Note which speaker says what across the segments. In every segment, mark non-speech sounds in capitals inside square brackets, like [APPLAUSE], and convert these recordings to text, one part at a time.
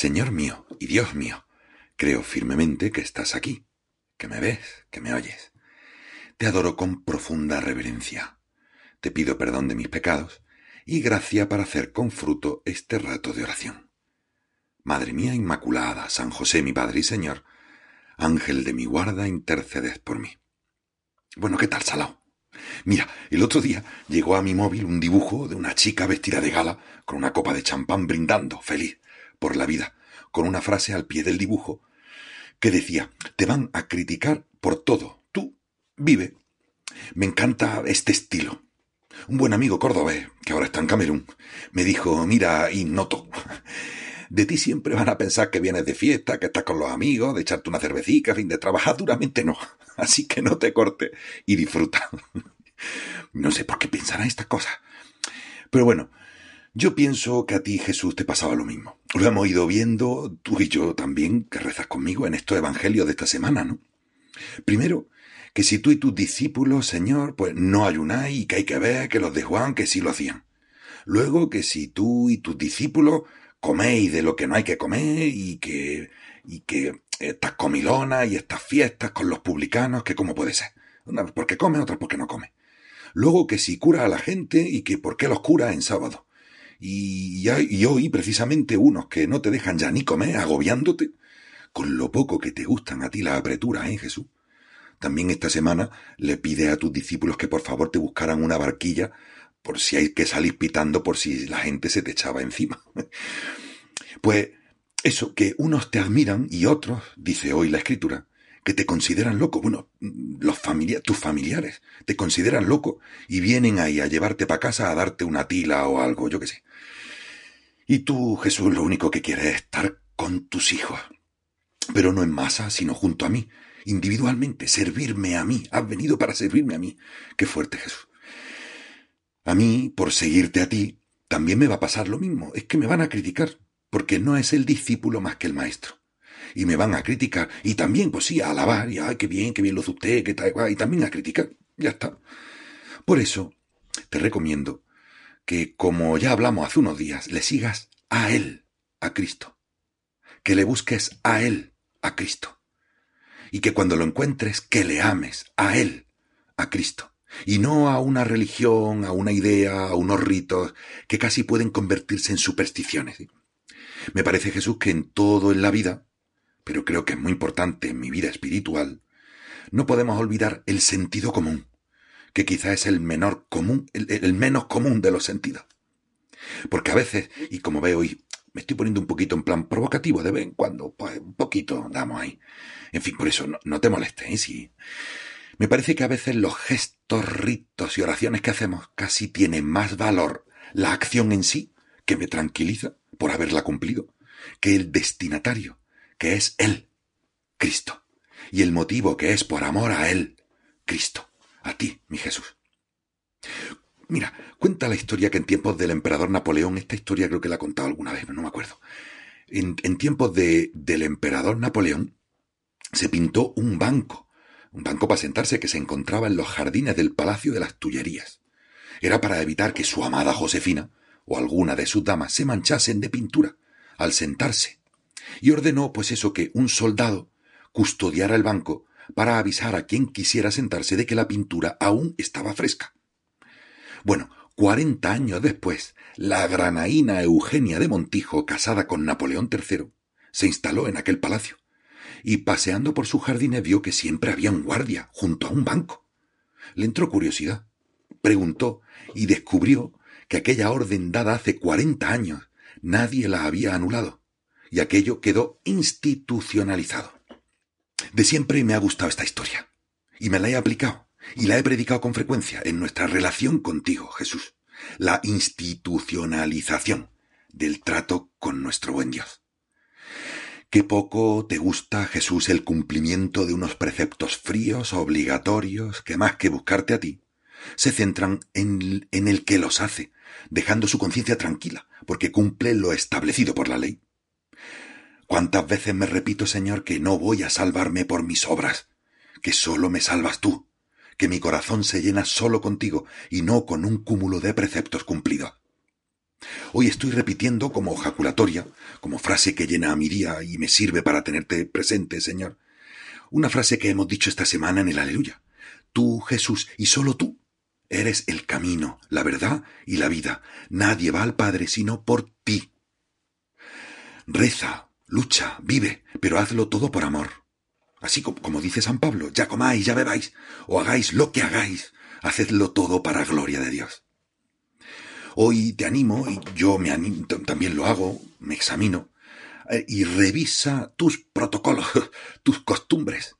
Speaker 1: Señor mío y Dios mío, creo firmemente que estás aquí, que me ves, que me oyes. Te adoro con profunda reverencia. Te pido perdón de mis pecados y gracia para hacer con fruto este rato de oración. Madre mía Inmaculada, San José mi Padre y Señor, Ángel de mi guarda, interceded por mí. Bueno, ¿qué tal, Salao? Mira, el otro día llegó a mi móvil un dibujo de una chica vestida de gala con una copa de champán brindando, feliz, por la vida, con una frase al pie del dibujo que decía, te van a criticar por todo, tú vive. Me encanta este estilo. Un buen amigo cordobés, que ahora está en Camerún, me dijo, mira, Ignoto, de ti siempre van a pensar que vienes de fiesta, que estás con los amigos, de echarte una cervecita, fin, de trabajar duramente no. Así que no te cortes y disfruta. [LAUGHS] No sé por qué pensarán estas cosas. Pero bueno, yo pienso que a ti, Jesús, te pasaba lo mismo. Lo hemos ido viendo, tú y yo también, que rezas conmigo en estos evangelios de esta semana, ¿no? Primero, que si tú y tus discípulos, Señor, pues no ayunáis y que hay que ver que los de Juan que sí lo hacían. Luego, que si tú y tus discípulos coméis de lo que no hay que comer y que, y que estas comilonas y estas fiestas con los publicanos, que cómo puede ser. Una porque come, otra porque no come. Luego que si cura a la gente y que por qué los cura en sábado. Y, y hoy precisamente unos que no te dejan ya ni comer, agobiándote, con lo poco que te gustan a ti las apreturas, ¿eh, Jesús? También esta semana le pide a tus discípulos que por favor te buscaran una barquilla por si hay que salir pitando por si la gente se te echaba encima. [LAUGHS] Pues eso, que unos te admiran y otros, dice hoy la escritura, que te consideran loco. Bueno, los familiares, tus familiares te consideran loco y vienen ahí a llevarte para casa a darte una tila o algo, yo qué sé. Y tú, Jesús, lo único que quieres es estar con tus hijos. Pero no en masa, sino junto a mí, individualmente, servirme a mí. Has venido para servirme a mí. Qué fuerte, Jesús. A mí, por seguirte a ti, también me va a pasar lo mismo. Es que me van a criticar, porque no es el discípulo más que el maestro. Y me van a criticar, y también, pues sí, a alabar, y ay, qué bien, qué bien lo hace usted, qué tal, y también a criticar. Ya está. Por eso, te recomiendo que, como ya hablamos hace unos días, le sigas a Él, a Cristo. Que le busques a Él, a Cristo. Y que cuando lo encuentres, que le ames a Él, a Cristo. Y no a una religión, a una idea, a unos ritos que casi pueden convertirse en supersticiones. Me parece, Jesús, que en todo en la vida, pero creo que es muy importante en mi vida espiritual, no podemos olvidar el sentido común que quizá es el menor común, el, menos común de los sentidos. Porque a veces, y como veo hoy, me estoy poniendo un poquito en plan provocativo de vez en cuando, pues un poquito damos ahí. En fin, por eso no, te molestes, ¿eh? Me parece que a veces los gestos, ritos y oraciones que hacemos casi tienen más valor la acción en sí, que me tranquiliza por haberla cumplido, que el destinatario, que es Él, Cristo, y el motivo que es por amor a Él, Cristo a ti, mi Jesús. Mira, cuenta la historia que en tiempos del emperador Napoleón, esta historia creo que la he contado alguna vez, no me acuerdo. En, tiempos de, del emperador Napoleón se pintó un banco, un banco para sentarse que se encontraba en los jardines del Palacio de las Tullerías. Era para evitar que su amada Josefina o alguna de sus damas se manchasen de pintura al sentarse. Y ordenó, pues eso, que un soldado custodiara el banco para avisar a quien quisiera sentarse de que la pintura aún estaba fresca. Bueno, cuarenta años después, la granaína Eugenia de Montijo, casada con Napoleón III, se instaló en aquel palacio, y paseando por sus jardines vio que siempre había un guardia junto a un banco. Le entró curiosidad, preguntó y descubrió que aquella orden dada hace cuarenta años nadie la había anulado, y aquello quedó institucionalizado. De siempre me ha gustado esta historia, y me la he aplicado, y la he predicado con frecuencia en nuestra relación contigo, Jesús, la institucionalización del trato con nuestro buen Dios. Qué poco te gusta, Jesús, el cumplimiento de unos preceptos fríos, obligatorios, que más que buscarte a ti, se centran en, en el que los hace, dejando su conciencia tranquila, porque cumple lo establecido por la ley. ¿Cuántas veces me repito, Señor, que no voy a salvarme por mis obras, que sólo me salvas tú, que mi corazón se llena solo contigo y no con un cúmulo de preceptos cumplidos? Hoy estoy repitiendo como jaculatoria, como frase que llena a mi día y me sirve para tenerte presente, Señor, una frase que hemos dicho esta semana en el Aleluya. Tú, Jesús, y solo tú, eres el camino, la verdad y la vida. Nadie va al Padre sino por ti. Reza, lucha, vive, pero hazlo todo por amor. Así como, dice San Pablo, ya comáis, ya bebáis, o hagáis lo que hagáis, hacedlo todo para gloria de Dios. Hoy te animo, y yo me animo, también lo hago, me examino, eh, y revisa tus protocolos, [LAUGHS] tus costumbres.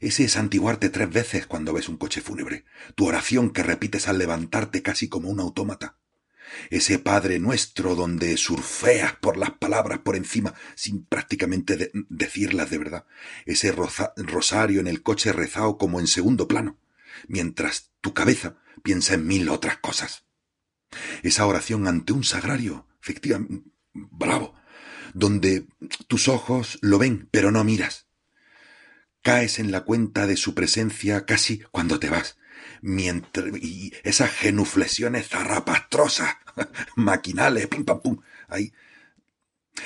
Speaker 1: Ese es antiguarte tres veces cuando ves un coche fúnebre, tu oración que repites al levantarte casi como un autómata, ese Padre nuestro donde surfeas por las palabras por encima sin prácticamente decirlas de verdad, ese rosario en el coche rezado como en segundo plano, mientras tu cabeza piensa en mil otras cosas. Esa oración ante un sagrario, efectivamente, bravo, donde tus ojos lo ven, pero no miras. Caes en la cuenta de su presencia casi cuando te vas, mientras, y esas genuflexiones zarrapastrosas, [LAUGHS] maquinales, pim pam pum, ahí.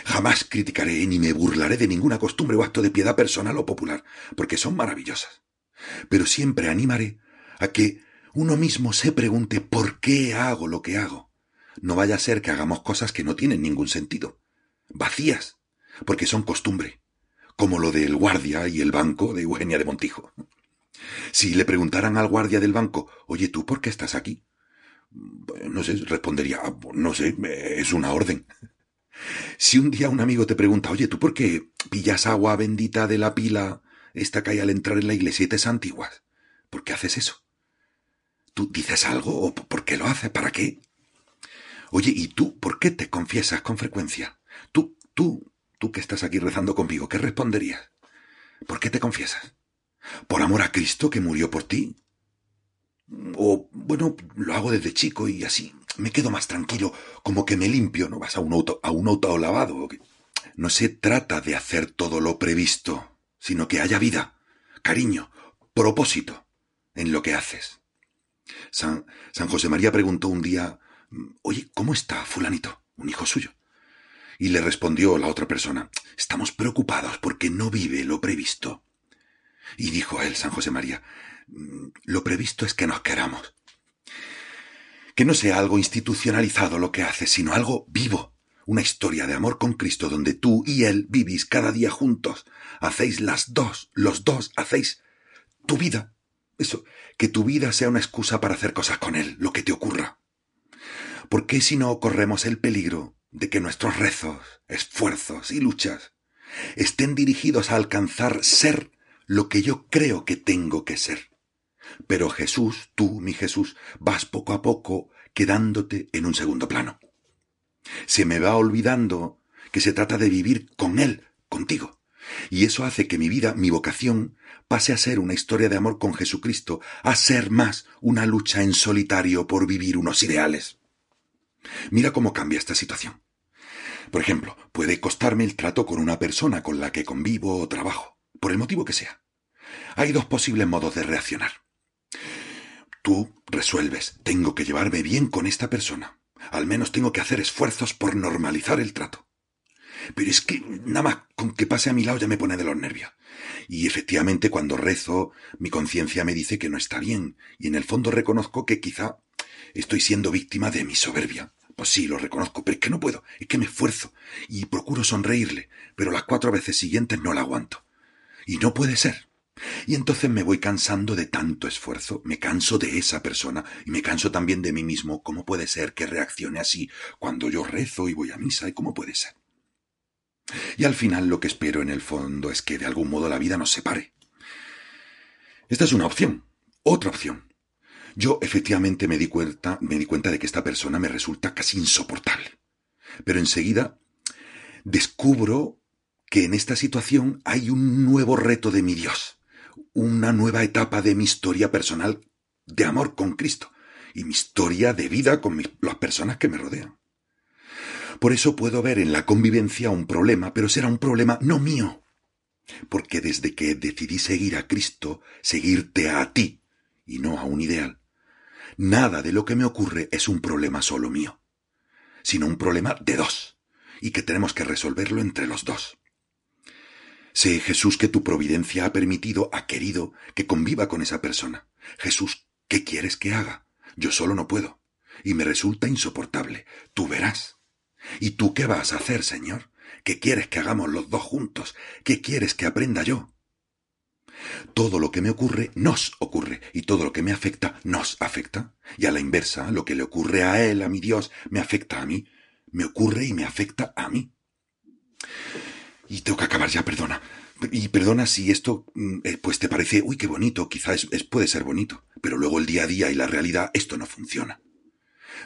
Speaker 1: Jamás criticaré ni me burlaré de ninguna costumbre o acto de piedad personal o popular, porque son maravillosas. Pero siempre animaré a que uno mismo se pregunte por qué hago lo que hago. No vaya a ser que hagamos cosas que no tienen ningún sentido, vacías, porque son costumbre, como lo del guardia y el banco de Eugenia de Montijo. Si le preguntaran al guardia del banco, oye, ¿tú por qué estás aquí? No sé, respondería, ah, no sé, es una orden. Si un día un amigo te pregunta, oye, ¿tú por qué pillas agua bendita de la pila esta que hay al entrar en la te es antiguas? ¿Por qué haces eso? ¿Tú dices algo o por qué lo haces? ¿Para qué? Oye, ¿y tú por qué te confiesas con frecuencia? Tú, tú, tú que estás aquí rezando conmigo, ¿qué responderías? ¿Por qué te confiesas? ¿Por amor a Cristo que murió por ti? O, bueno, lo hago desde chico y así me quedo más tranquilo, como que me limpio, no vas a un auto, a un auto lavado. No se trata de hacer todo lo previsto, sino que haya vida, cariño, propósito en lo que haces. San, San José María preguntó un día, oye, ¿cómo está fulanito? Un hijo suyo. Y le respondió la otra persona, estamos preocupados porque no vive lo previsto. Y dijo él San José María, mm, lo previsto es que nos queramos. Que no sea algo institucionalizado lo que haces, sino algo vivo, una historia de amor con Cristo donde tú y Él vivís cada día juntos, hacéis las dos, los dos hacéis tu vida. Eso, que tu vida sea una excusa para hacer cosas con Él, lo que te ocurra. ¿Por qué si no corremos el peligro de que nuestros rezos, esfuerzos y luchas estén dirigidos a alcanzar ser lo que yo creo que tengo que ser. Pero Jesús, tú, mi Jesús, vas poco a poco quedándote en un segundo plano. Se me va olvidando que se trata de vivir con Él, contigo. Y eso hace que mi vida, mi vocación, pase a ser una historia de amor con Jesucristo, a ser más una lucha en solitario por vivir unos ideales. Mira cómo cambia esta situación. Por ejemplo, puede costarme el trato con una persona con la que convivo o trabajo por el motivo que sea. Hay dos posibles modos de reaccionar. Tú resuelves, tengo que llevarme bien con esta persona. Al menos tengo que hacer esfuerzos por normalizar el trato. Pero es que nada más con que pase a mi lado ya me pone de los nervios. Y efectivamente cuando rezo, mi conciencia me dice que no está bien, y en el fondo reconozco que quizá estoy siendo víctima de mi soberbia. Pues sí, lo reconozco, pero es que no puedo, es que me esfuerzo, y procuro sonreírle, pero las cuatro veces siguientes no la aguanto. Y no puede ser. Y entonces me voy cansando de tanto esfuerzo, me canso de esa persona y me canso también de mí mismo. ¿Cómo puede ser que reaccione así cuando yo rezo y voy a misa? ¿Y cómo puede ser? Y al final lo que espero en el fondo es que de algún modo la vida nos separe. Esta es una opción, otra opción. Yo efectivamente me di cuenta, me di cuenta de que esta persona me resulta casi insoportable. Pero enseguida descubro que en esta situación hay un nuevo reto de mi Dios, una nueva etapa de mi historia personal de amor con Cristo y mi historia de vida con las personas que me rodean. Por eso puedo ver en la convivencia un problema, pero será un problema no mío, porque desde que decidí seguir a Cristo, seguirte a ti y no a un ideal, nada de lo que me ocurre es un problema solo mío sino un problema de dos, y que tenemos que resolverlo entre los dos. Sé, Jesús, que tu providencia ha permitido, ha querido que conviva con esa persona. Jesús, ¿qué quieres que haga? Yo solo no puedo, y me resulta insoportable. Tú verás. ¿Y tú qué vas a hacer, Señor? ¿Qué quieres que hagamos los dos juntos? ¿Qué quieres que aprenda yo? Todo lo que me ocurre nos ocurre y todo lo que me afecta nos afecta. Y a la inversa, lo que le ocurre a él, a mi Dios, me afecta a mí, me ocurre y me afecta a mí. Y tengo que acabar ya, perdona. Y perdona si esto, mm, eh, pues te parece, uy, qué bonito, quizás puede ser bonito, pero luego el día a día y la realidad, esto no funciona.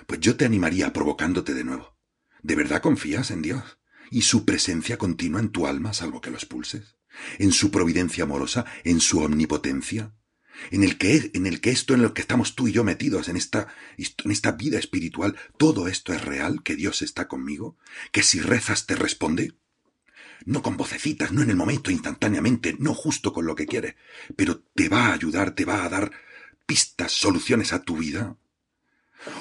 Speaker 1: Pues yo te animaría provocándote de nuevo. ¿De verdad confías en Dios? ¿Y su presencia continua en tu alma, salvo que lo expulses? en su providencia amorosa, en su omnipotencia, en el que, en el que esto en lo que estamos tú y yo metidos, en esta, en esta vida espiritual, todo esto es real, que Dios está conmigo, que si rezas te responde. No con vocecitas, no en el momento, instantáneamente, no justo con lo que quiere, pero te va a ayudar, te va a dar pistas, soluciones a tu vida.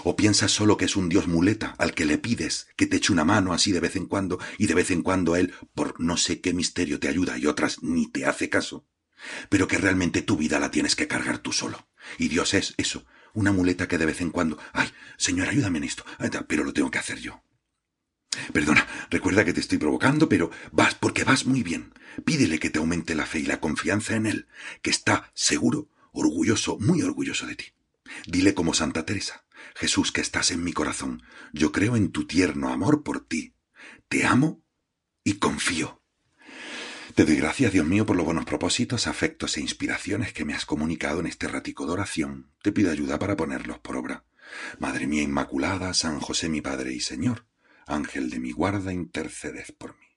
Speaker 1: ¿O piensas solo que es un dios muleta al que le pides que te eche una mano así de vez en cuando y de vez en cuando él, por no sé qué misterio, te ayuda y otras ni te hace caso? Pero que realmente tu vida la tienes que cargar tú solo. Y Dios es eso, una muleta que de vez en cuando, ay, Señor, ayúdame en esto, pero lo tengo que hacer yo. Perdona, recuerda que te estoy provocando, pero vas porque vas muy bien. Pídele que te aumente la fe y la confianza en Él, que está seguro, orgulloso, muy orgulloso de ti. Dile como Santa Teresa, Jesús que estás en mi corazón, yo creo en tu tierno amor por ti. Te amo y confío. Te doy gracias, Dios mío, por los buenos propósitos, afectos e inspiraciones que me has comunicado en este ratico de oración. Te pido ayuda para ponerlos por obra. Madre mía Inmaculada, San José mi Padre y Señor, Ángel de mi guarda, intercedes por mí.